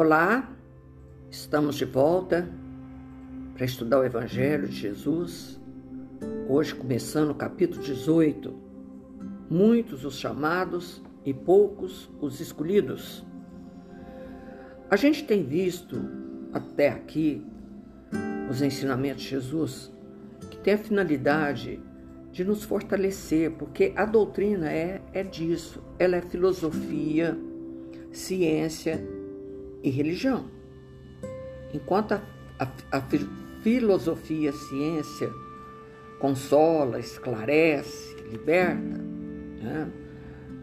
Olá, estamos de volta para estudar o Evangelho de Jesus. Hoje, começando o capítulo 18. Muitos os chamados e poucos os escolhidos. A gente tem visto até aqui os ensinamentos de Jesus que tem a finalidade de nos fortalecer, porque a doutrina é, é disso, ela é filosofia, ciência e religião. Enquanto a, a, a filosofia, a ciência consola, esclarece, liberta, né?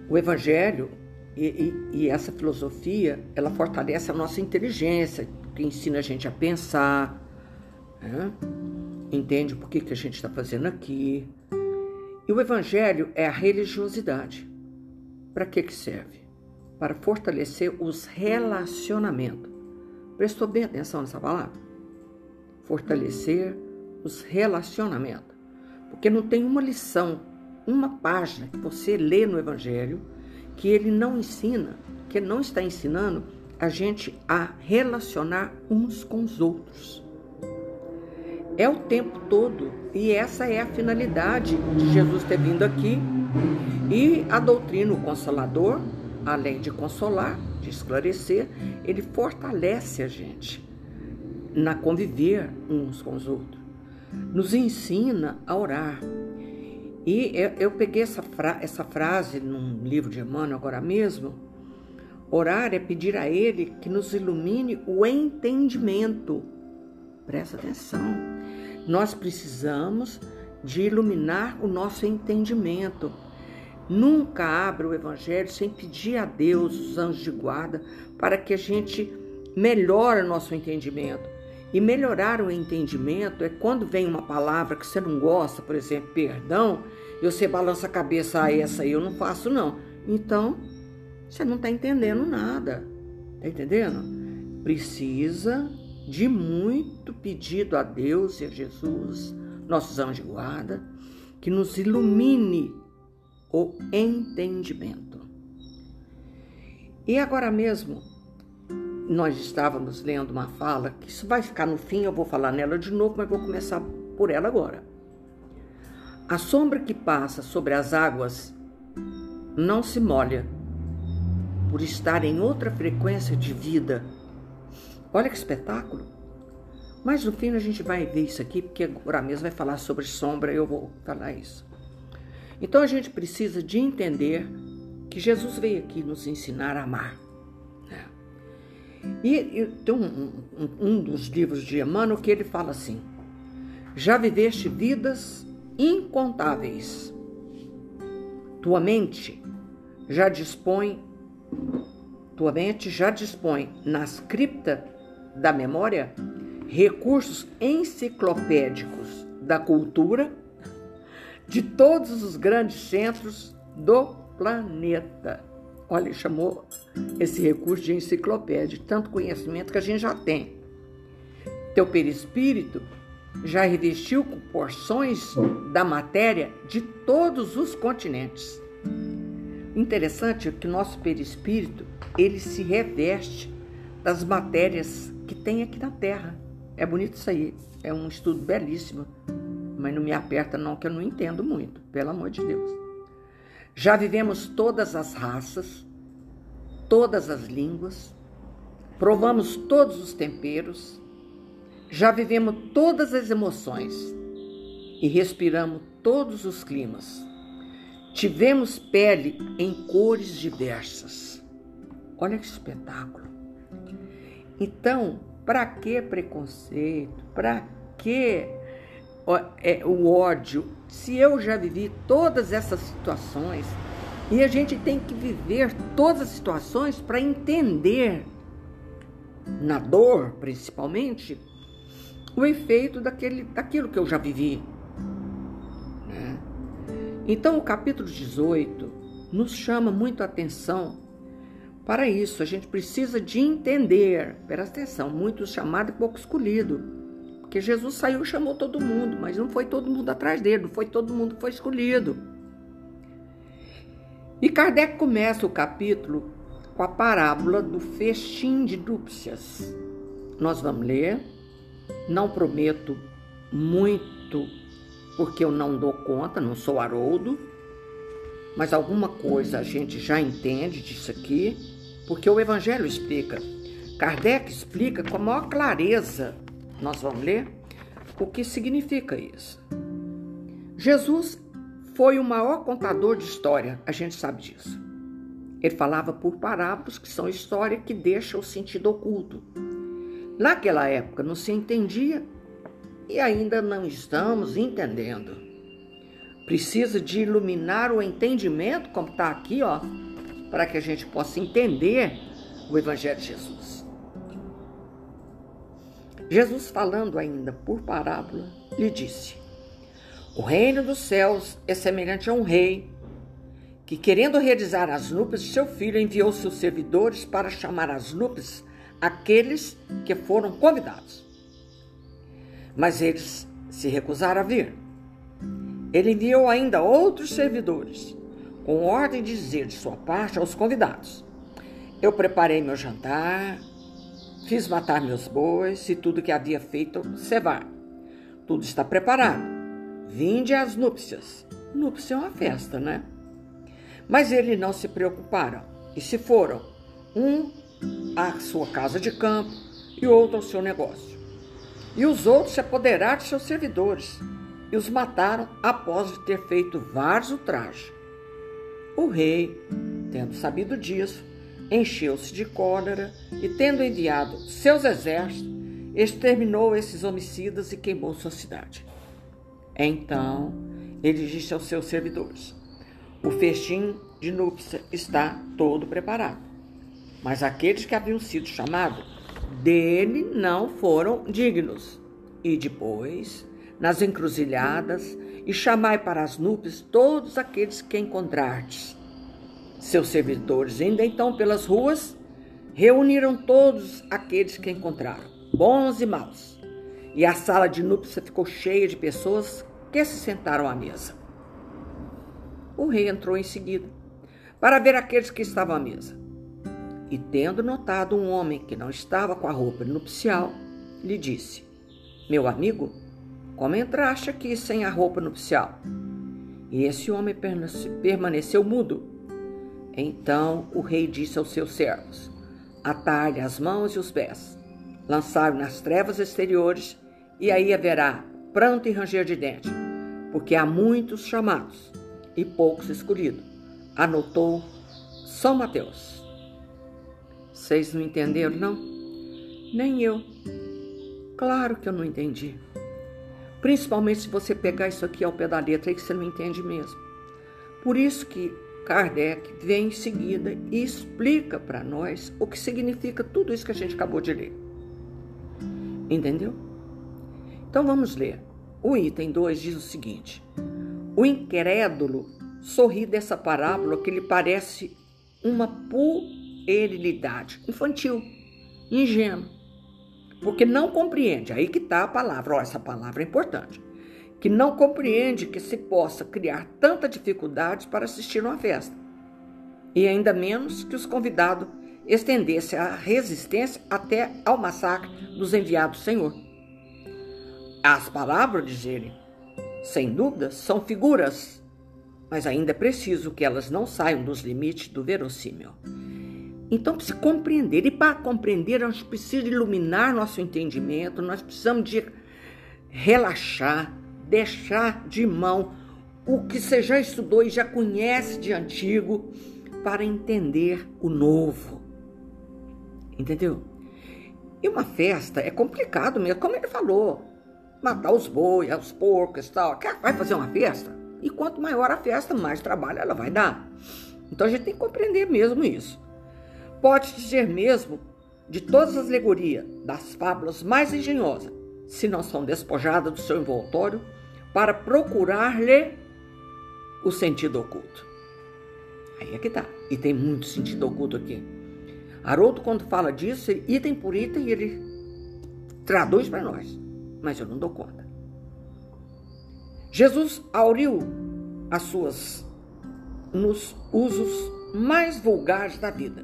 o Evangelho e, e, e, essa filosofia ela fortalece a nossa inteligência, que ensina a gente a pensar, né? entende por que, que a gente está fazendo aqui. E o Evangelho é a religiosidade. Para que, que serve? Para fortalecer os relacionamentos. Prestou bem atenção nessa palavra? Fortalecer os relacionamentos. Porque não tem uma lição, uma página que você lê no Evangelho que ele não ensina, que ele não está ensinando a gente a relacionar uns com os outros. É o tempo todo e essa é a finalidade de Jesus ter vindo aqui. E a doutrina, o consolador, além de consolar, de esclarecer, ele fortalece a gente na conviver uns com os outros. Nos ensina a orar. E eu, peguei essa, fra essa frase num livro de Emmanuel agora mesmo. Orar é pedir a Ele que nos ilumine o entendimento. Presta atenção. Nós precisamos de iluminar o nosso entendimento. Nunca abra o Evangelho sem pedir a Deus, os anjos de guarda, para que a gente melhore o nosso entendimento. E melhorar o entendimento é quando vem uma palavra que você não gosta, por exemplo, perdão, e você balança a cabeça, ah, essa aí eu não faço não. Então, você não está entendendo nada. Está entendendo? Precisa de muito pedido a Deus e a Jesus, nossos anjos de guarda, que nos ilumine o entendimento. E agora mesmo, nós estávamos lendo uma fala, que isso vai ficar no fim, eu vou falar nela de novo, mas vou começar por ela agora. A sombra que passa sobre as águas não se molha, por estar em outra frequência de vida Olha que espetáculo! Mas no fim a gente vai ver isso aqui, porque agora mesmo vai falar sobre sombra e eu vou falar isso. Então a gente precisa de entender que Jesus veio aqui nos ensinar a amar. Né? E, e tem um, um, um dos livros de Emmanuel que ele fala assim: Já viveste vidas incontáveis. Tua mente já dispõe, tua mente já dispõe nas criptas da memória recursos enciclopédicos da cultura de todos os grandes centros do planeta. Olha, chamou esse recurso de enciclopédia, tanto conhecimento que a gente já tem. Teu perispírito já revestiu com porções da matéria de todos os continentes. Interessante que o nosso perispírito ele se reveste das matérias que tem aqui na Terra. É bonito isso aí. É um estudo belíssimo. Mas não me aperta, não, que eu não entendo muito, pelo amor de Deus. Já vivemos todas as raças, todas as línguas, provamos todos os temperos, já vivemos todas as emoções e respiramos todos os climas. Tivemos pele em cores diversas. Olha que espetáculo! Então, para que preconceito? Para que o ódio? Se eu já vivi todas essas situações e a gente tem que viver todas as situações para entender, na dor principalmente, o efeito daquele, daquilo que eu já vivi. Né? Então, o capítulo 18 nos chama muito a atenção para isso, a gente precisa de entender, presta atenção, muitos chamados e pouco escolhido. Porque Jesus saiu e chamou todo mundo, mas não foi todo mundo atrás dele, não foi todo mundo que foi escolhido. E Kardec começa o capítulo com a parábola do festim de núpcias. Nós vamos ler, não prometo muito, porque eu não dou conta, não sou Haroldo, mas alguma coisa a gente já entende disso aqui, porque o Evangelho explica. Kardec explica com a maior clareza, nós vamos ler, o que significa isso. Jesus foi o maior contador de história, a gente sabe disso. Ele falava por parábolas, que são história que deixa o sentido oculto. Naquela época não se entendia e ainda não estamos entendendo. Precisa de iluminar o entendimento, como está aqui, ó, para que a gente possa entender o Evangelho de Jesus. Jesus, falando ainda por parábola, lhe disse: O reino dos céus é semelhante a um rei que, querendo realizar as núpcias de seu filho, enviou seus servidores para chamar as núpcias aqueles que foram convidados. Mas eles se recusaram a vir. Ele enviou ainda outros servidores, com ordem de dizer de sua parte aos convidados: Eu preparei meu jantar, fiz matar meus bois e tudo que havia feito cevar. Tudo está preparado. Vinde às núpcias. Núpcia é uma festa, né? Mas eles não se preocuparam e se foram, um à sua casa de campo e outro ao seu negócio. E os outros se apoderaram de seus servidores e os mataram após ter feito vários ultrajes. O rei, tendo sabido disso, encheu-se de cólera e, tendo enviado seus exércitos, exterminou esses homicidas e queimou sua cidade. Então ele disse aos seus servidores: o festim de núpcia está todo preparado. Mas aqueles que haviam sido chamados dele não foram dignos. E depois, nas encruzilhadas, e chamai para as núpcias todos aqueles que encontrardes. Seus servidores, indo então pelas ruas, reuniram todos aqueles que encontraram, bons e maus. E a sala de núpcia ficou cheia de pessoas que se sentaram à mesa. O rei entrou em seguida para ver aqueles que estavam à mesa. E tendo notado um homem que não estava com a roupa nupcial, lhe disse: Meu amigo, como entraste aqui sem a roupa nupcial? E esse homem permaneceu mudo. Então o rei disse aos seus servos: Atai-lhe as mãos e os pés, lançai-o nas trevas exteriores, e aí haverá pranto e ranger de dente, porque há muitos chamados e poucos escolhidos. Anotou São Mateus. Vocês não entenderam, não? Nem eu. Claro que eu não entendi. Principalmente se você pegar isso aqui ao pé da letra aí que você não entende mesmo. Por isso que Kardec vem em seguida e explica para nós o que significa tudo isso que a gente acabou de ler. Entendeu? Então vamos ler. O item 2 diz o seguinte: o incrédulo sorri dessa parábola que lhe parece uma puerilidade infantil, ingênua, porque não compreende, aí que está a palavra, ó, essa palavra é importante, que não compreende que se possa criar tanta dificuldade para assistir uma festa, e ainda menos que os convidados estendessem a resistência até ao massacre dos enviados do Senhor. As palavras, diz ele, sem dúvida, são figuras, mas ainda é preciso que elas não saiam dos limites do verossímil. Então, para se compreender, e para compreender, nós precisamos iluminar nosso entendimento, nós precisamos de relaxar, deixar de mão o que você já estudou e já conhece de antigo, para entender o novo. Entendeu? E uma festa é complicado mesmo, como ele falou matar os bois, os porcos e tal. Vai fazer uma festa? E quanto maior a festa, mais trabalho ela vai dar. Então a gente tem que compreender mesmo isso. Pode dizer mesmo de todas as alegorias, das fábulas mais engenhosas, se não são despojadas do seu envoltório, para procurar-lhe o sentido oculto. Aí é que tá. E tem muito sentido oculto aqui. Haroldo, quando fala disso, item por item, ele traduz para nós mas eu não dou conta. Jesus auriu as suas nos usos mais vulgares da vida.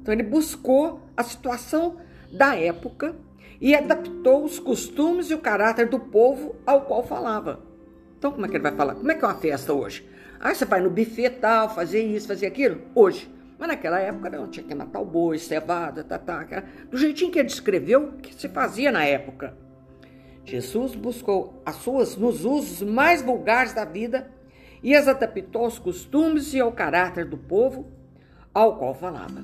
Então ele buscou a situação da época e adaptou os costumes e o caráter do povo ao qual falava. Então, como é que ele vai falar? Como é que é uma festa hoje? Ah, você vai no buffet tal, fazer isso, fazer aquilo? Hoje. Mas naquela época não, tinha que matar o boi, cevada, tá, tá, do jeitinho que ele descreveu que se fazia na época. Jesus buscou as suas nos usos mais vulgares da vida e as adaptou aos costumes e ao caráter do povo ao qual falava.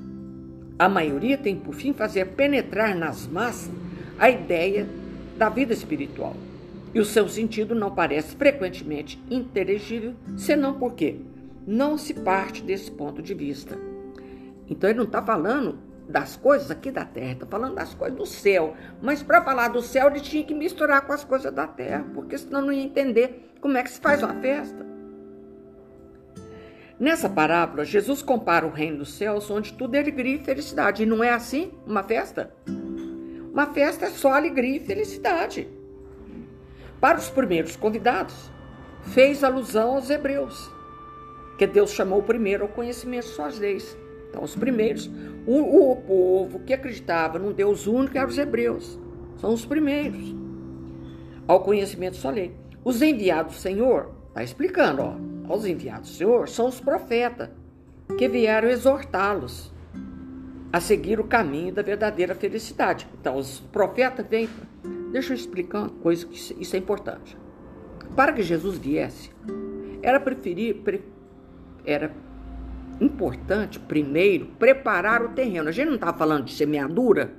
A maioria tem por fim fazer penetrar nas massas a ideia da vida espiritual. E o seu sentido não parece frequentemente inteligível, senão porque não se parte desse ponto de vista. Então ele não está falando das coisas aqui da terra, está falando das coisas do céu. Mas para falar do céu, ele tinha que misturar com as coisas da terra, porque senão não ia entender como é que se faz uma festa. Nessa parábola, Jesus compara o reino dos céus, onde tudo é alegria e felicidade. E não é assim uma festa? Uma festa é só alegria e felicidade. Para os primeiros convidados, fez alusão aos hebreus, que Deus chamou primeiro ao conhecimento de suas leis. Então, os primeiros, o, o povo que acreditava num Deus único eram os hebreus. São os primeiros ao conhecimento de sua lei. Os enviados do Senhor, está explicando, ó, os enviados do Senhor são os profetas que vieram exortá-los a seguir o caminho da verdadeira felicidade. Então, os profetas vêm. Deixa eu explicar uma coisa que isso é importante. Para que Jesus viesse, era preferir, pre, era importante primeiro preparar o terreno. A gente não está falando de semeadura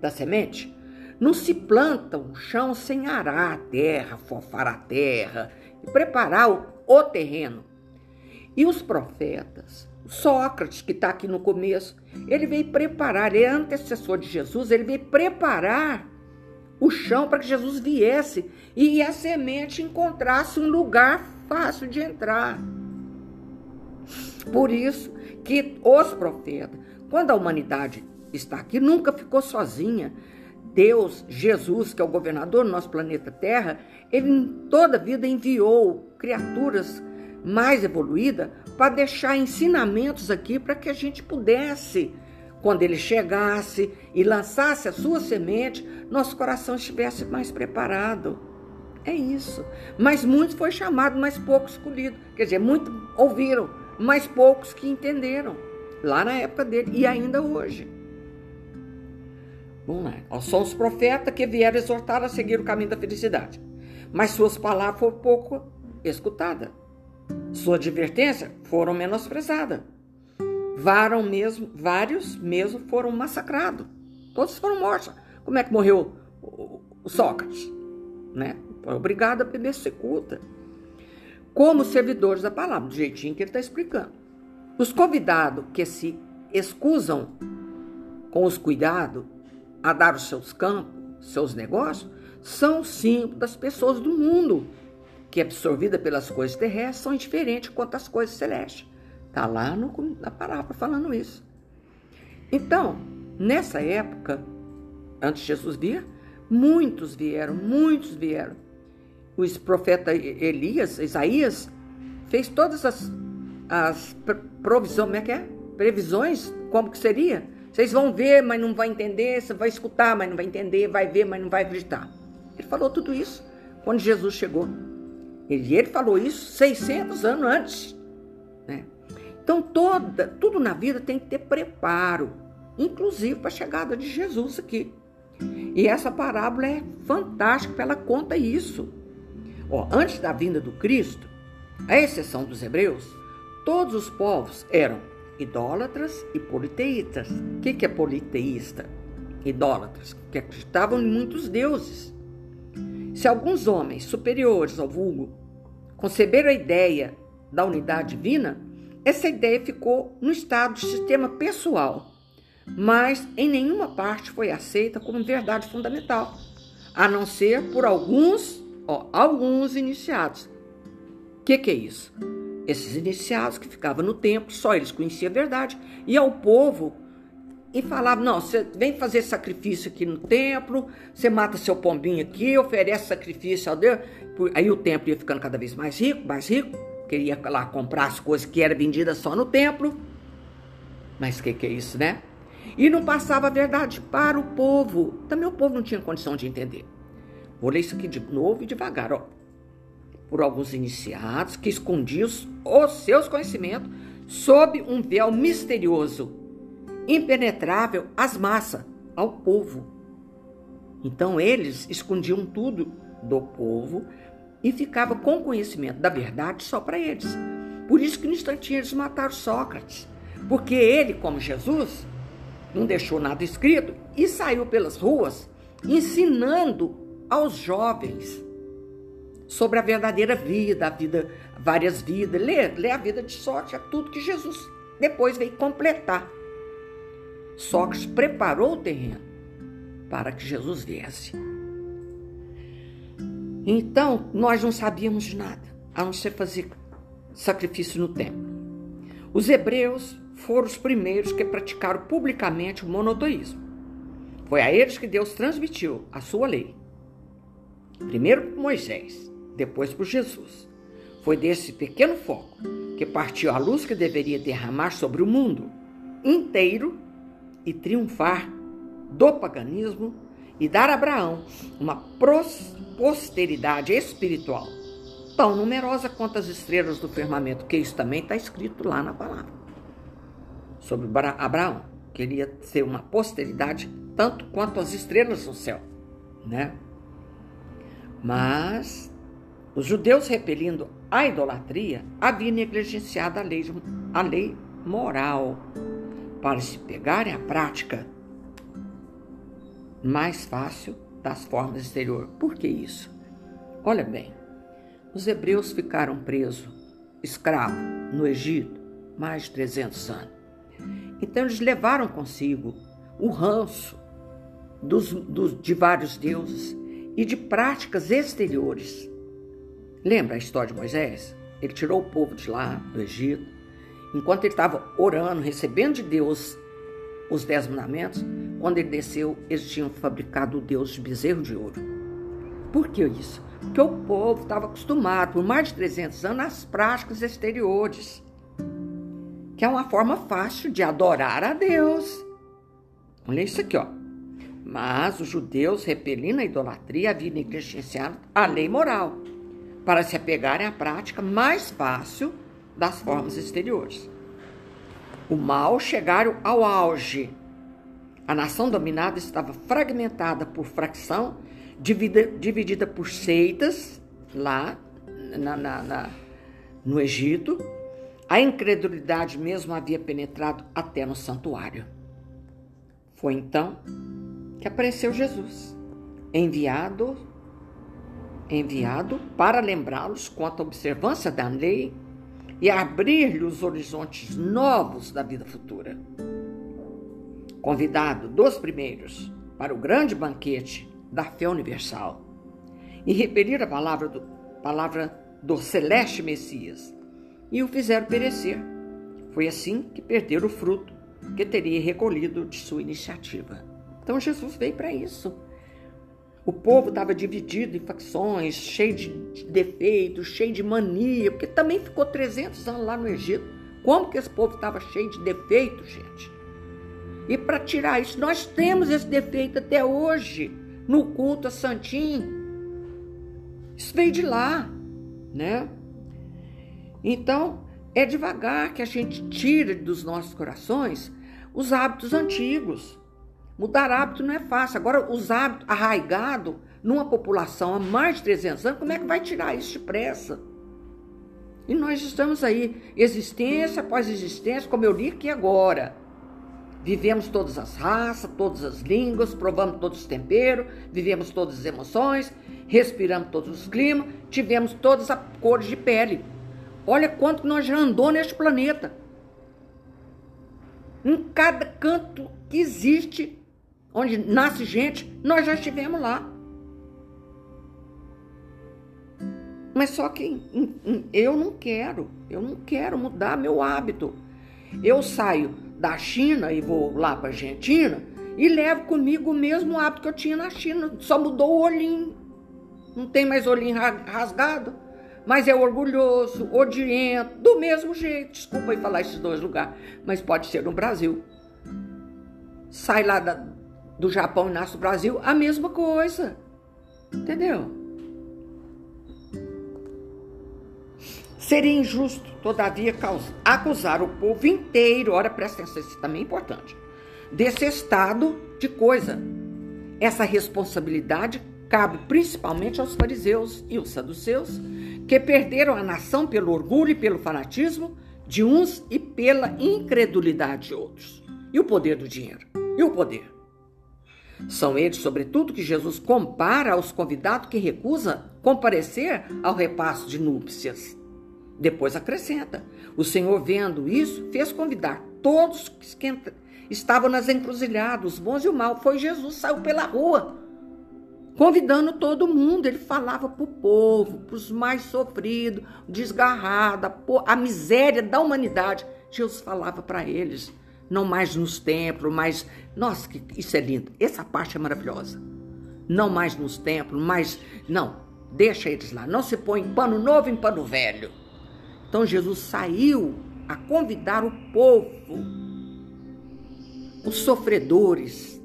da semente. Não se planta um chão sem arar a terra, fofar a terra e preparar o, o terreno. E os profetas, Sócrates, que está aqui no começo, ele veio preparar, ele é antecessor de Jesus, ele veio preparar o chão para que Jesus viesse e a semente encontrasse um lugar fácil de entrar. Por isso que os profetas, quando a humanidade está aqui, nunca ficou sozinha. Deus, Jesus, que é o governador do nosso planeta Terra, ele em toda a vida enviou criaturas mais evoluídas para deixar ensinamentos aqui para que a gente pudesse, quando ele chegasse e lançasse a sua semente, nosso coração estivesse mais preparado. É isso. Mas muitos foi chamado, mas poucos escolhidos. Quer dizer, muitos ouviram, mas poucos que entenderam. Lá na época dele e ainda hoje. Vamos lá. São os profetas que vieram exortar a seguir o caminho da felicidade. Mas suas palavras foram pouco escutadas. Sua advertência foram menosprezadas. Varam mesmo, vários mesmo foram massacrados. Todos foram mortos. Como é que morreu o Sócrates? Né? Foi obrigado a beber secuta. Como servidores da palavra, do jeitinho que ele está explicando. Os convidados que se excusam com os cuidados a dar os seus campos, seus negócios, são símbolos das pessoas do mundo que, absorvida pelas coisas terrestres, são indiferentes quanto às coisas celestes. Está lá no, na parábola falando isso. Então, nessa época, antes de Jesus vir, muitos vieram, muitos vieram. O profeta Elias, Isaías, fez todas as, as provisões, como é que é? Previsões, como que seria? Vocês vão ver, mas não vai entender, você vai escutar, mas não vai entender, vai ver, mas não vai acreditar. Ele falou tudo isso quando Jesus chegou. Ele, ele falou isso 600 anos antes. Né? Então, toda, tudo na vida tem que ter preparo, inclusive para a chegada de Jesus aqui. E essa parábola é fantástica, porque ela conta isso. Ó, antes da vinda do Cristo, à exceção dos hebreus, todos os povos eram idólatras e politeístas. O que é politeísta? Idólatras, que acreditavam em muitos deuses. Se alguns homens superiores ao vulgo conceberam a ideia da unidade divina, essa ideia ficou no estado de sistema pessoal, mas em nenhuma parte foi aceita como verdade fundamental, a não ser por alguns, ó, alguns iniciados. O que, que é isso? Esses iniciados que ficavam no templo, só eles conheciam a verdade, e ao povo e falava: Não, você vem fazer sacrifício aqui no templo, você mata seu pombinho aqui, oferece sacrifício ao Deus. Aí o templo ia ficando cada vez mais rico, mais rico, queria lá comprar as coisas que eram vendidas só no templo. Mas o que, que é isso, né? E não passava a verdade para o povo. Também o povo não tinha condição de entender. Vou ler isso aqui de novo e devagar, ó. Por alguns iniciados que escondiam os seus conhecimentos sob um véu misterioso, impenetrável às massas, ao povo. Então eles escondiam tudo do povo e ficava com conhecimento da verdade só para eles. Por isso que no instantinho eles mataram Sócrates, porque ele, como Jesus, não deixou nada escrito e saiu pelas ruas ensinando aos jovens sobre a verdadeira vida, a vida, várias vidas. Lê, lê a vida de Sócrates, é tudo que Jesus depois veio completar. Sócrates preparou o terreno para que Jesus viesse. Então, nós não sabíamos de nada, a não ser fazer sacrifício no templo. Os hebreus foram os primeiros que praticaram publicamente o monoteísmo. Foi a eles que Deus transmitiu a sua lei. Primeiro por Moisés, depois por Jesus. Foi desse pequeno foco que partiu a luz que deveria derramar sobre o mundo inteiro e triunfar do paganismo e dar a Abraão uma posteridade espiritual tão numerosa quanto as estrelas do firmamento, que isso também está escrito lá na palavra. Sobre Abraão, que ele ia ser uma posteridade tanto quanto as estrelas do céu, né? Mas os judeus repelindo a idolatria haviam negligenciado a lei, a lei moral para se pegarem à prática mais fácil das formas exteriores. Por que isso? Olha bem, os hebreus ficaram presos, escravos, no Egito, mais de 300 anos. Então eles levaram consigo o ranço dos, dos, de vários deuses e de práticas exteriores. Lembra a história de Moisés? Ele tirou o povo de lá, do Egito, enquanto ele estava orando, recebendo de Deus os dez mandamentos, quando ele desceu, eles tinham fabricado o Deus de bezerro de ouro. Por que isso? Porque o povo estava acostumado, por mais de 300 anos, às práticas exteriores, que é uma forma fácil de adorar a Deus. Olha isso aqui, ó. Mas os judeus, repelindo a idolatria, haviam negligenciado a lei moral, para se apegarem à prática mais fácil das formas exteriores. O mal chegaram ao auge. A nação dominada estava fragmentada por fracção, dividida, por seitas lá na, na, na, no Egito. A incredulidade mesmo havia penetrado até no santuário. Foi então que apareceu Jesus, enviado enviado para lembrá-los quanto à observância da lei e abrir-lhe os horizontes novos da vida futura. Convidado dos primeiros para o grande banquete da fé universal e repelir a palavra do, palavra do celeste Messias e o fizeram perecer. Foi assim que perderam o fruto que teria recolhido de sua iniciativa. Então Jesus veio para isso o povo estava dividido em facções, cheio de defeitos, cheio de mania, porque também ficou 300 anos lá no Egito. Como que esse povo estava cheio de defeitos, gente? E para tirar isso, nós temos esse defeito até hoje, no culto a Santinho. Isso veio de lá, né? Então, é devagar que a gente tira dos nossos corações os hábitos antigos. Mudar hábito não é fácil. Agora, os hábitos arraigados numa população há mais de 300 anos, como é que vai tirar isso depressa? E nós estamos aí, existência após existência, como eu li aqui agora. Vivemos todas as raças, todas as línguas, provamos todos os temperos, vivemos todas as emoções, respiramos todos os climas, tivemos todas as cores de pele. Olha quanto nós já andou neste planeta. Em cada canto que existe onde nasce gente, nós já estivemos lá. Mas só que eu não quero, eu não quero mudar meu hábito. Eu saio da China e vou lá para Argentina e levo comigo o mesmo hábito que eu tinha na China, só mudou o olhinho. Não tem mais olhinho rasgado, mas é orgulhoso, odiento, do mesmo jeito. Desculpa aí falar esses dois lugares, mas pode ser no Brasil. sai lá da, do Japão nasce no Brasil, a mesma coisa. Entendeu? Seria injusto, todavia, acusar o povo inteiro, ora presta atenção, isso também é importante, desse estado de coisa. Essa responsabilidade cabe principalmente aos fariseus e os saduceus, que perderam a nação pelo orgulho e pelo fanatismo de uns e pela incredulidade de outros. E o poder do dinheiro? E o poder? São eles, sobretudo, que Jesus compara aos convidados que recusa comparecer ao repasso de núpcias. Depois acrescenta: O Senhor, vendo isso, fez convidar todos que estavam nas encruzilhadas, os bons e o mal. Foi Jesus, saiu pela rua, convidando todo mundo. Ele falava para o povo, para os mais sofridos, desgarrados, a miséria da humanidade. Jesus falava para eles não mais nos templos, mas nossa, isso é lindo. Essa parte é maravilhosa. Não mais nos templos, mas não, deixa eles lá. Não se põe pano novo em pano velho. Então Jesus saiu a convidar o povo, os sofredores,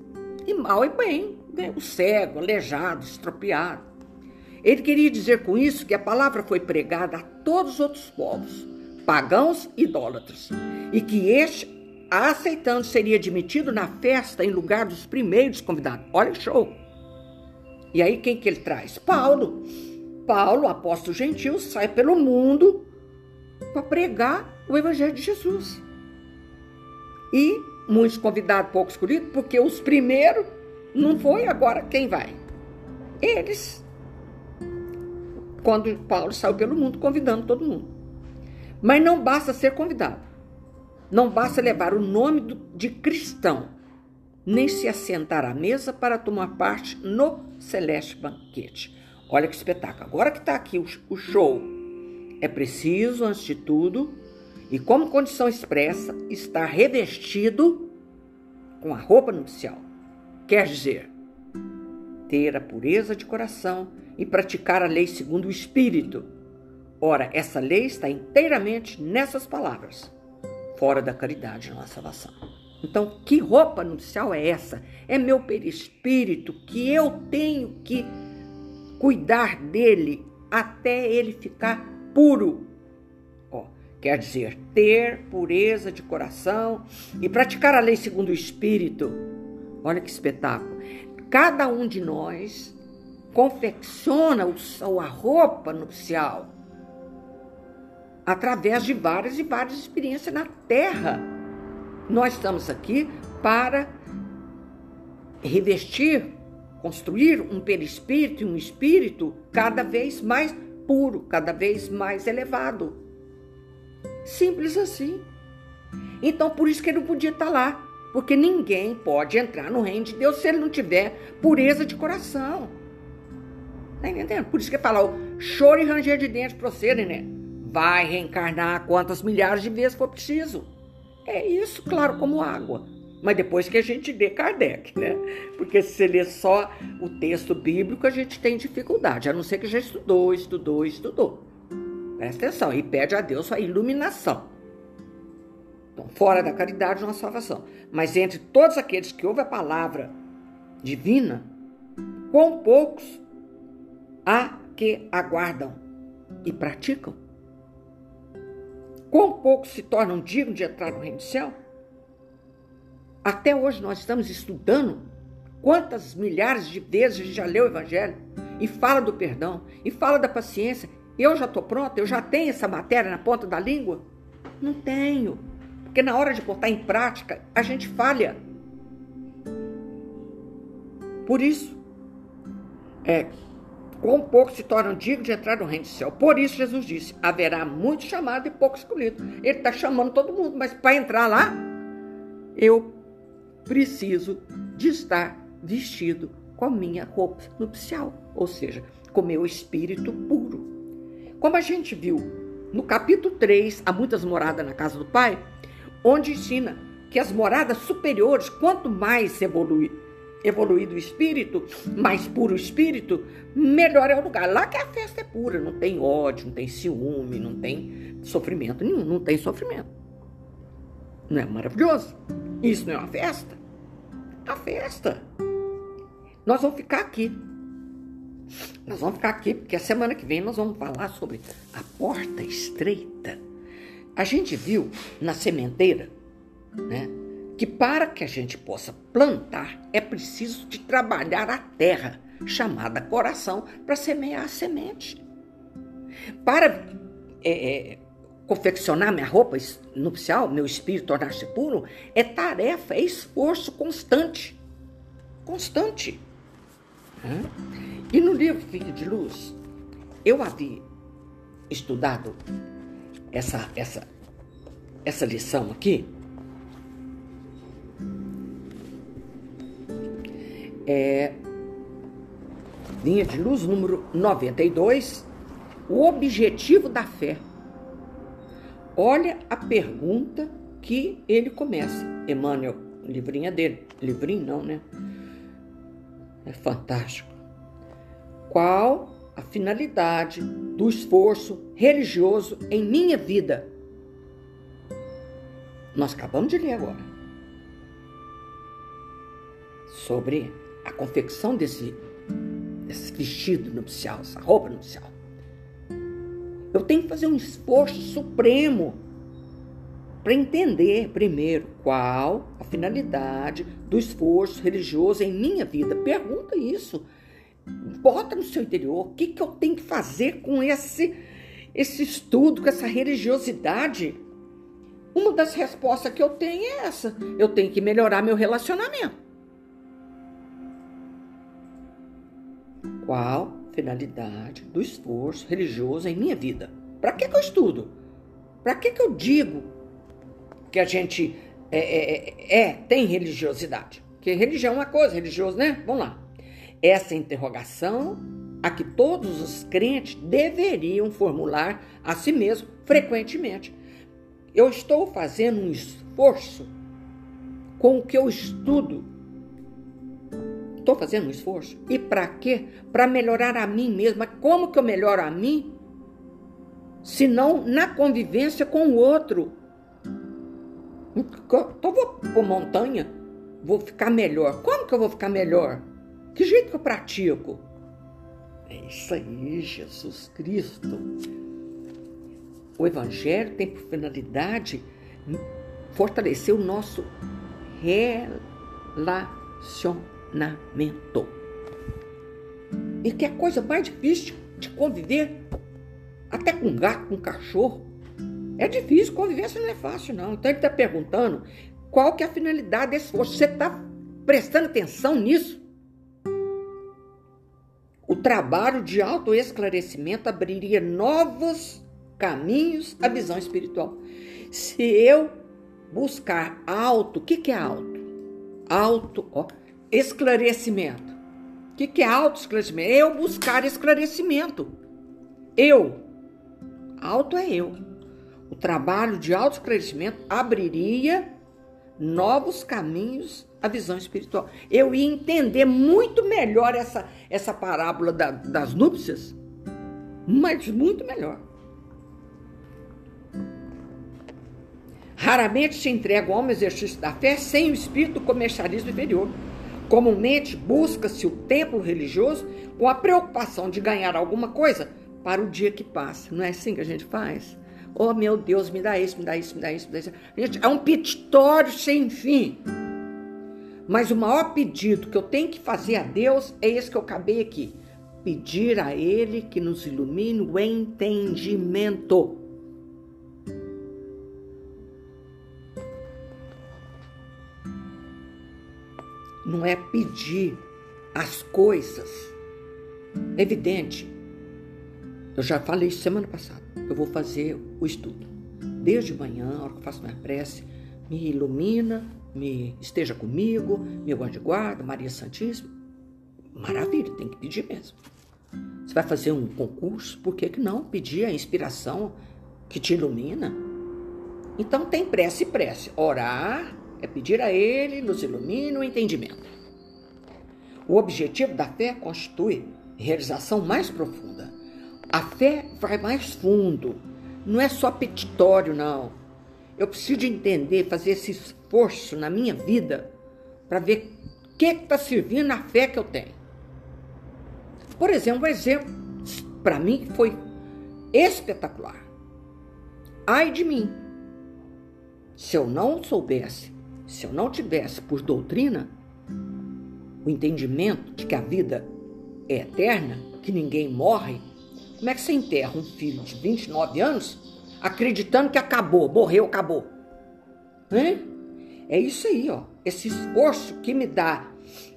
e mal e bem, né? o cego, aleijado, estropiado. Ele queria dizer com isso que a palavra foi pregada a todos os outros povos, pagãos e idólatras, e que este aceitando, seria admitido na festa em lugar dos primeiros convidados. Olha o show! E aí quem que ele traz? Paulo. Paulo, apóstolo gentil, sai pelo mundo para pregar o evangelho de Jesus. E muitos convidados, poucos escolhidos, porque os primeiros não foi agora quem vai. Eles. Quando Paulo saiu pelo mundo convidando todo mundo. Mas não basta ser convidado. Não basta levar o nome de cristão, nem se assentar à mesa para tomar parte no celeste banquete. Olha que espetáculo. Agora que está aqui o show, é preciso, antes de tudo, e como condição expressa, estar revestido com a roupa nupcial. Quer dizer, ter a pureza de coração e praticar a lei segundo o Espírito. Ora, essa lei está inteiramente nessas palavras fora da caridade não há salvação. Então, que roupa nupcial é essa? É meu perispírito que eu tenho que cuidar dele até ele ficar puro. Ó, quer dizer, ter pureza de coração e praticar a lei segundo o espírito. Olha que espetáculo. Cada um de nós confecciona a roupa nupcial através de várias e várias experiências na Terra. Nós estamos aqui para revestir, construir um perispírito e um espírito cada vez mais puro, cada vez mais elevado. Simples assim. Então, por isso que ele não podia estar lá, porque ninguém pode entrar no reino de Deus se ele não tiver pureza de coração. Tá entendendo? Por isso que ele fala, choro e ranger de dentro procedem, né? Vai reencarnar quantas milhares de vezes for preciso. É isso, claro, como água. Mas depois que a gente lê Kardec, né? Porque se você lê só o texto bíblico, a gente tem dificuldade, a não ser que já estudou, estudou, estudou. Presta atenção e pede a Deus a iluminação. Então, fora da caridade não há salvação. Mas entre todos aqueles que ouvem a palavra divina, quão poucos há que aguardam e praticam? Quão poucos se tornam dignos de entrar no reino do céu? Até hoje nós estamos estudando quantas milhares de vezes a gente já leu o Evangelho e fala do perdão e fala da paciência. Eu já estou pronta, eu já tenho essa matéria na ponta da língua? Não tenho, porque na hora de botar em prática a gente falha. Por isso, é quão poucos se tornam dignos de entrar no reino do céu. Por isso Jesus disse: haverá muitos chamados e poucos escolhidos. Ele está chamando todo mundo, mas para entrar lá, eu preciso de estar vestido com a minha roupa nupcial, ou seja, com meu espírito puro. Como a gente viu no capítulo 3, há muitas moradas na casa do Pai, onde ensina que as moradas superiores, quanto mais evolui evoluído o espírito, mais puro o espírito, melhor é o lugar. Lá que a festa é pura, não tem ódio, não tem ciúme, não tem sofrimento nenhum, não tem sofrimento. Não é maravilhoso? Isso não é uma festa? a festa. Nós vamos ficar aqui. Nós vamos ficar aqui porque a semana que vem nós vamos falar sobre a porta estreita. A gente viu na sementeira, né, que para que a gente possa plantar é preciso de trabalhar a terra, chamada coração, para semear a semente. Para é, é, confeccionar minha roupa nupcial, meu espírito tornar-se puro, é tarefa, é esforço constante. Constante. E no livro Filho de Luz, eu havia estudado essa, essa, essa lição aqui. É, linha de luz número 92, o objetivo da fé. Olha a pergunta que ele começa. Emmanuel, livrinha dele. Livrinho não, né? É fantástico. Qual a finalidade do esforço religioso em minha vida? Nós acabamos de ler agora sobre a confecção desse, desse vestido nupcial, essa roupa nupcial. Eu tenho que fazer um esforço supremo para entender primeiro qual a finalidade do esforço religioso em minha vida. Pergunta isso. Bota no seu interior o que, que eu tenho que fazer com esse, esse estudo, com essa religiosidade. Uma das respostas que eu tenho é essa: eu tenho que melhorar meu relacionamento. Qual finalidade do esforço religioso em minha vida? Para que, que eu estudo? Para que, que eu digo que a gente é, é, é, é, tem religiosidade. Porque religião é uma coisa, religioso, né? Vamos lá. Essa interrogação a que todos os crentes deveriam formular a si mesmo frequentemente. Eu estou fazendo um esforço com o que eu estudo. Estou fazendo um esforço. E para quê? Para melhorar a mim mesma. Como que eu melhoro a mim? Se não na convivência com o outro. Então vou por montanha, vou ficar melhor. Como que eu vou ficar melhor? Que jeito que eu pratico? É isso aí, Jesus Cristo. O Evangelho tem por finalidade fortalecer o nosso relacionamento. E que é coisa mais difícil de conviver, até com gato, com cachorro, é difícil, convivência não é fácil, não. Então ele está perguntando qual que é a finalidade desse. Você está prestando atenção nisso? O trabalho de autoesclarecimento abriria novos caminhos à visão espiritual. Se eu buscar alto, o que, que é alto? Alto, ó, esclarecimento. O que, que é auto esclarecimento? Eu buscar esclarecimento. Eu. Alto é eu o trabalho de autoesclarecimento abriria novos caminhos à visão espiritual. Eu ia entender muito melhor essa, essa parábola da, das núpcias, mas muito melhor. Raramente se entrega ao exercício da fé sem o espírito comercialismo inferior. Comumente busca-se o templo religioso com a preocupação de ganhar alguma coisa para o dia que passa. Não é assim que a gente faz? Oh, meu Deus, me dá isso, me dá isso, me dá isso, me dá isso. Gente, é um petitório sem fim. Mas o maior pedido que eu tenho que fazer a Deus é esse que eu acabei aqui. Pedir a Ele que nos ilumine o entendimento. Não é pedir as coisas. É evidente. Eu já falei semana passada eu vou fazer o estudo. Desde manhã, a hora que eu faço minha prece, me ilumina, me esteja comigo, meu anjo guarda, Maria Santíssima. Maravilha, tem que pedir mesmo. Você vai fazer um concurso, por que, que não pedir a inspiração que te ilumina? Então tem prece e prece. Orar é pedir a Ele, nos ilumine o entendimento. O objetivo da fé constitui realização mais profunda a fé vai mais fundo, não é só petitório, não. Eu preciso entender, fazer esse esforço na minha vida para ver que está servindo a fé que eu tenho? Por exemplo, um exemplo para mim foi espetacular. Ai de mim, se eu não soubesse, se eu não tivesse por doutrina o entendimento de que a vida é eterna, que ninguém morre, como é que você enterra um filho de 29 anos acreditando que acabou, morreu, acabou? Hein? É isso aí, ó. Esse esforço que me dá,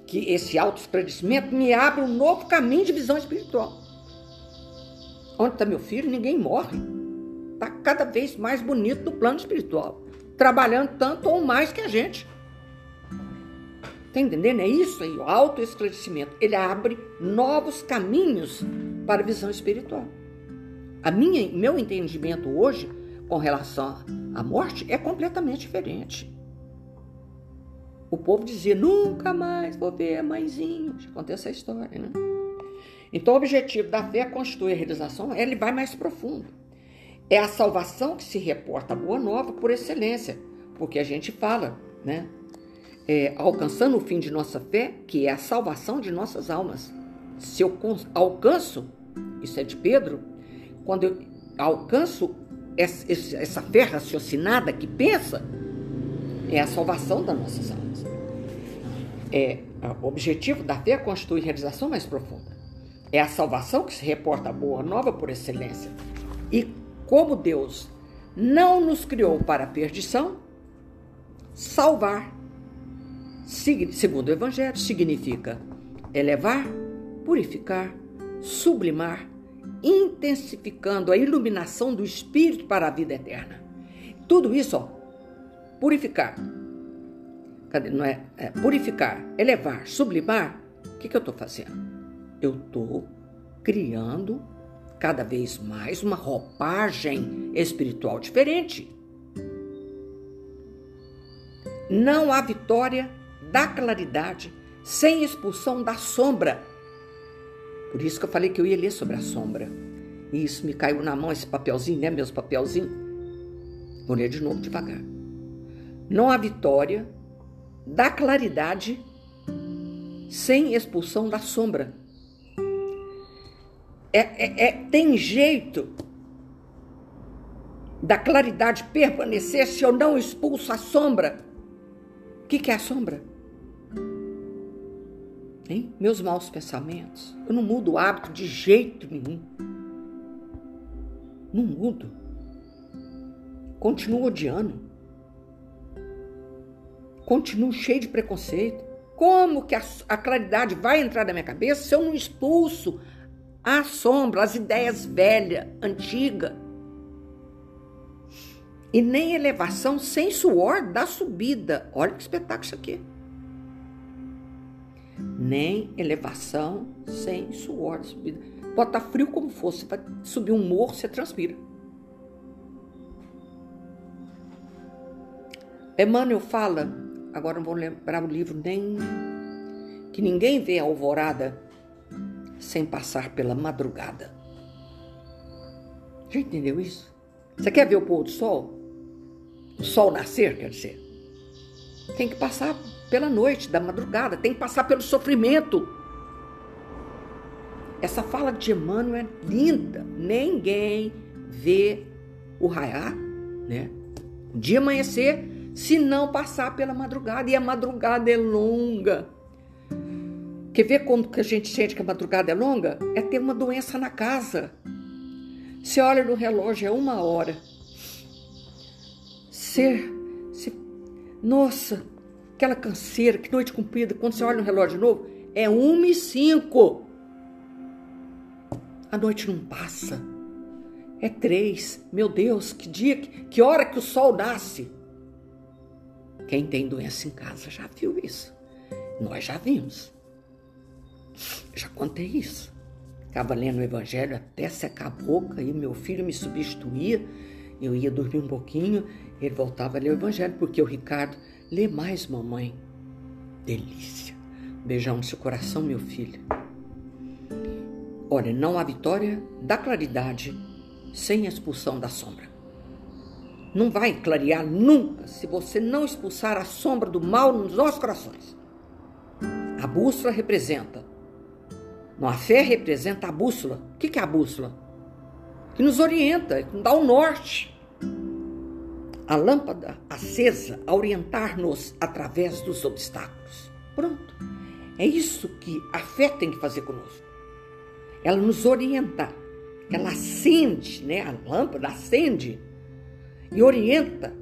que esse autoesclarecimento me abre um novo caminho de visão espiritual. Onde está meu filho? Ninguém morre. Está cada vez mais bonito no plano espiritual. Trabalhando tanto ou mais que a gente. Tá entendendo? É isso aí, o autoesclarecimento. Ele abre novos caminhos para a visão espiritual. A minha, meu entendimento hoje com relação à morte é completamente diferente. O povo dizia: nunca mais vou ver a mãezinha. Já contei essa história, né? Então, o objetivo da fé é constituir a realização, ele vai mais profundo. É a salvação que se reporta a boa nova por excelência, porque a gente fala, né? É, alcançando o fim de nossa fé, que é a salvação de nossas almas. Se eu alcanço, isso é de Pedro, quando eu alcanço essa fé raciocinada que pensa, é a salvação das nossas almas. É, o objetivo da fé é constituir realização mais profunda. É a salvação que se reporta a boa nova por excelência. E como Deus não nos criou para a perdição, salvar, segundo o Evangelho, significa elevar, purificar, sublimar, intensificando a iluminação do Espírito para a vida eterna. Tudo isso, ó, purificar. Cadê? Não é, é purificar, elevar, sublimar. O que, que eu estou fazendo? Eu estou criando cada vez mais uma roupagem espiritual diferente. Não há vitória da claridade sem expulsão da sombra. Por isso que eu falei que eu ia ler sobre a sombra. E isso me caiu na mão, esse papelzinho, né? Meus papelzinhos. Vou ler de novo devagar. Não há vitória da claridade sem expulsão da sombra. É, é, é, tem jeito da claridade permanecer se eu não expulso a sombra. O que, que é a sombra? Hein? Meus maus pensamentos. Eu não mudo o hábito de jeito nenhum. Não mudo. Continuo odiando continuo cheio de preconceito. Como que a, a, claridade vai entrar na minha cabeça se eu não expulso a sombra, as ideias velhas, antigas? E nem elevação sem suor da subida. Olha que espetáculo isso aqui. Nem elevação sem suor da subida. Pode estar frio como for, você vai subir um morro, você transpira. Emmanuel fala agora não vou lembrar o livro nem que ninguém vê a alvorada sem passar pela madrugada. Já entendeu isso? Você quer ver o pôr do sol? O sol nascer, quer dizer. Tem que passar pela noite, da madrugada, tem que passar pelo sofrimento. Essa fala de Emmanuel é linda. Ninguém vê o raiar, né? Dia amanhecer se não passar pela madrugada. E a madrugada é longa. Quer ver quando que a gente sente que a madrugada é longa? É ter uma doença na casa. Você olha no relógio, é uma hora. Ser, se, nossa, aquela canseira, que noite comprida. Quando você olha no relógio de novo, é uma e cinco. A noite não passa. É três. Meu Deus, que dia, que hora que o sol nasce? Quem tem doença em casa já viu isso. Nós já vimos. Já contei isso. Ficava lendo o evangelho até secar a boca e meu filho me substituía. Eu ia dormir um pouquinho, ele voltava a ler o evangelho, porque o Ricardo lê mais, mamãe. Delícia. Beijão no seu coração, meu filho. Olha, não há vitória da claridade sem a expulsão da sombra não vai clarear nunca se você não expulsar a sombra do mal nos nossos corações. A bússola representa. A fé representa a bússola. O que é a bússola? Que nos orienta, que nos dá o norte. A lâmpada acesa a orientar-nos através dos obstáculos. Pronto. É isso que a fé tem que fazer conosco. Ela nos orienta. Ela acende, né? A lâmpada acende e orienta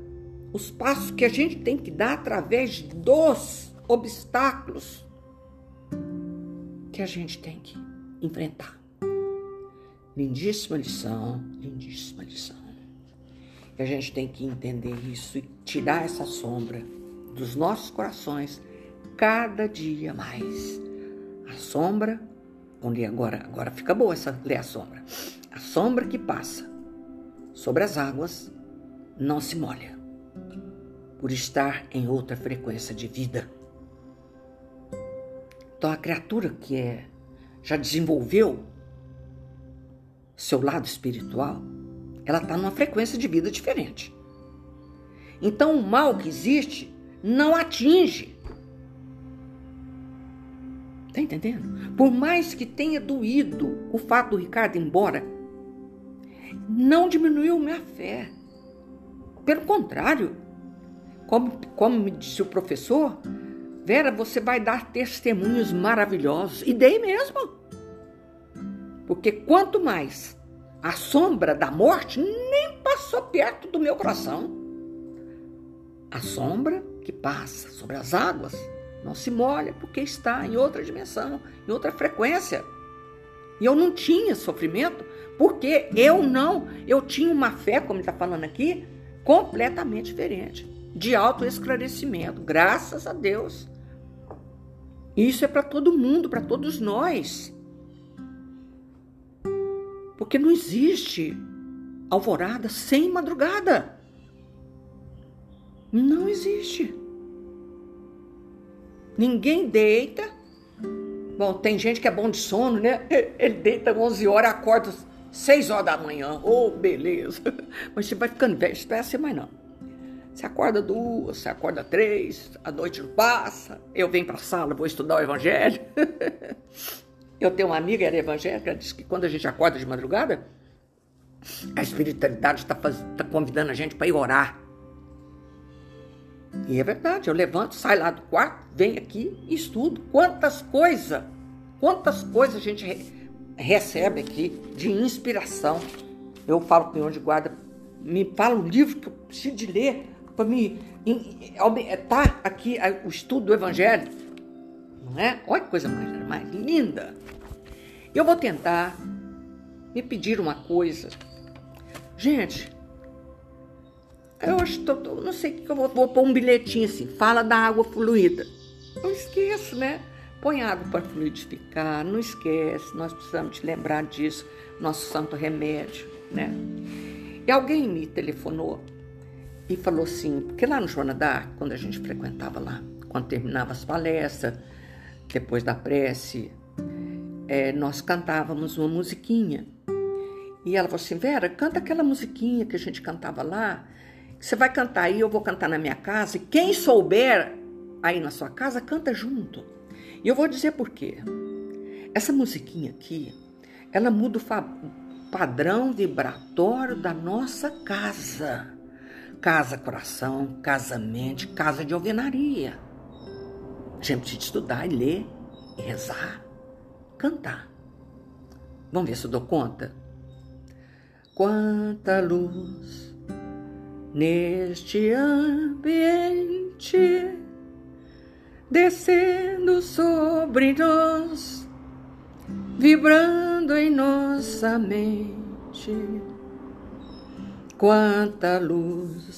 os passos que a gente tem que dar através dos obstáculos que a gente tem que enfrentar. Lindíssima lição, lindíssima lição. E a gente tem que entender isso e tirar essa sombra dos nossos corações cada dia mais. A sombra, onde agora, agora fica boa essa ler a sombra. A sombra que passa sobre as águas não se molha, por estar em outra frequência de vida. Então a criatura que é já desenvolveu seu lado espiritual, ela está numa frequência de vida diferente. Então o mal que existe não atinge. Tá entendendo? Por mais que tenha doído o fato do Ricardo ir embora, não diminuiu minha fé. Pelo contrário, como, como me disse o professor, Vera, você vai dar testemunhos maravilhosos. E dei mesmo. Porque quanto mais a sombra da morte nem passou perto do meu coração. A sombra que passa sobre as águas não se molha porque está em outra dimensão, em outra frequência. E eu não tinha sofrimento porque eu não, eu tinha uma fé, como está falando aqui, completamente diferente, de alto esclarecimento, graças a Deus. Isso é para todo mundo, para todos nós. Porque não existe alvorada sem madrugada. Não existe. Ninguém deita. Bom, tem gente que é bom de sono, né? Ele deita 11 horas, acorda 6 horas da manhã. Oh, beleza. Mas você vai ficando velho, não é assim mais não. Você acorda duas, você acorda três, a noite não passa, eu venho para a sala, vou estudar o evangelho. eu tenho uma amiga, era evangélica, ela disse que quando a gente acorda de madrugada, a espiritualidade está tá convidando a gente para ir orar. E é verdade, eu levanto, saio lá do quarto, venho aqui e estudo. Quantas coisas, quantas coisas a gente re recebe aqui de inspiração. Eu falo com o de guarda, me fala um livro que eu preciso de ler para me tá aqui o estudo do Evangelho, não é? Olha que coisa mais, mais linda. Eu vou tentar me pedir uma coisa. Gente, eu acho que não sei que eu vou, vou pôr um bilhetinho assim, fala da água fluida. Não esqueço, né? Põe água para fluidificar, não esquece, nós precisamos te lembrar disso, nosso santo remédio, né? E alguém me telefonou e falou assim, porque lá no Joana d'Arc, quando a gente frequentava lá, quando terminava as palestras, depois da prece, é, nós cantávamos uma musiquinha. E ela falou assim, Vera, canta aquela musiquinha que a gente cantava lá, você vai cantar aí, eu vou cantar na minha casa, e quem souber aí na sua casa, canta junto. E eu vou dizer por quê. Essa musiquinha aqui, ela muda o padrão vibratório da nossa casa casa coração, casa mente, casa de alvenaria. A gente precisa estudar e ler, e rezar, cantar. Vamos ver se eu dou conta? Quanta luz neste ambiente descendo sobre nós, vibrando em nossa mente quanta luz,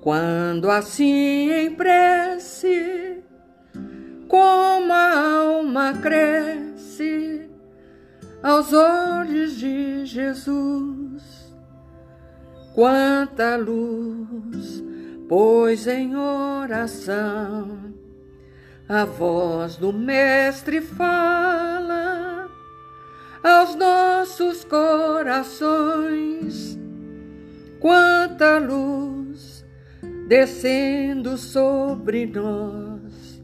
quando assim em prece, como a alma cresce aos olhos de Jesus. Quanta luz, pois em oração a voz do Mestre fala aos nossos corações quanta luz descendo sobre nós,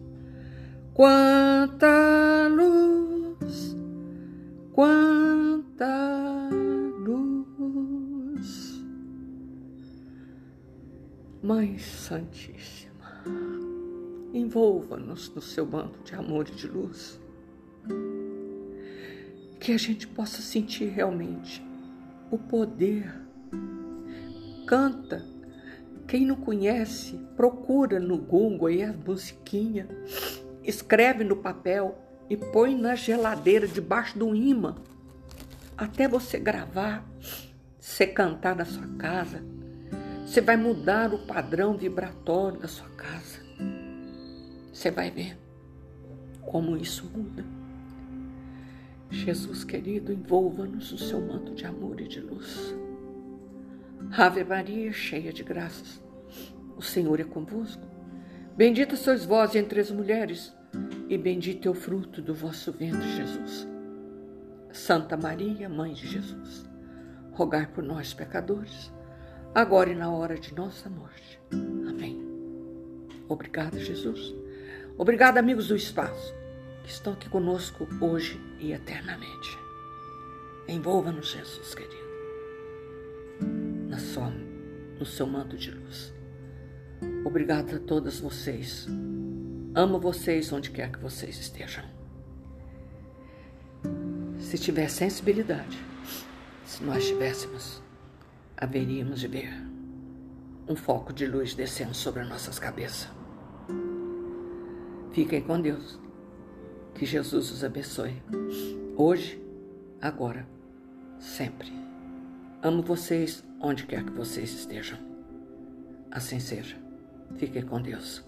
Quanta luz, quanta luz. Mãe Santíssima, envolva-nos no seu manto de amor e de luz. Que a gente possa sentir realmente o poder. Canta. Quem não conhece, procura no Google aí a musiquinha escreve no papel e põe na geladeira debaixo do imã até você gravar, você cantar na sua casa. Você vai mudar o padrão vibratório da sua casa. Você vai ver como isso muda. Jesus querido, envolva-nos no seu manto de amor e de luz. Ave Maria, cheia de graças, o Senhor é convosco. Bendita sois vós entre as mulheres, e bendito é o fruto do vosso ventre, Jesus. Santa Maria, Mãe de Jesus, rogai por nós, pecadores, agora e na hora de nossa morte. Amém. Obrigada, Jesus. Obrigada, amigos do espaço, que estão aqui conosco hoje e eternamente. Envolva-nos, Jesus querido, na sua, no seu manto de luz. Obrigada a todas vocês. Amo vocês onde quer que vocês estejam. Se tiver sensibilidade, se nós tivéssemos, haveríamos de ver um foco de luz descendo sobre as nossas cabeças. Fiquem com Deus. Que Jesus os abençoe. Hoje, agora, sempre. Amo vocês onde quer que vocês estejam. Assim seja. Fique com Deus.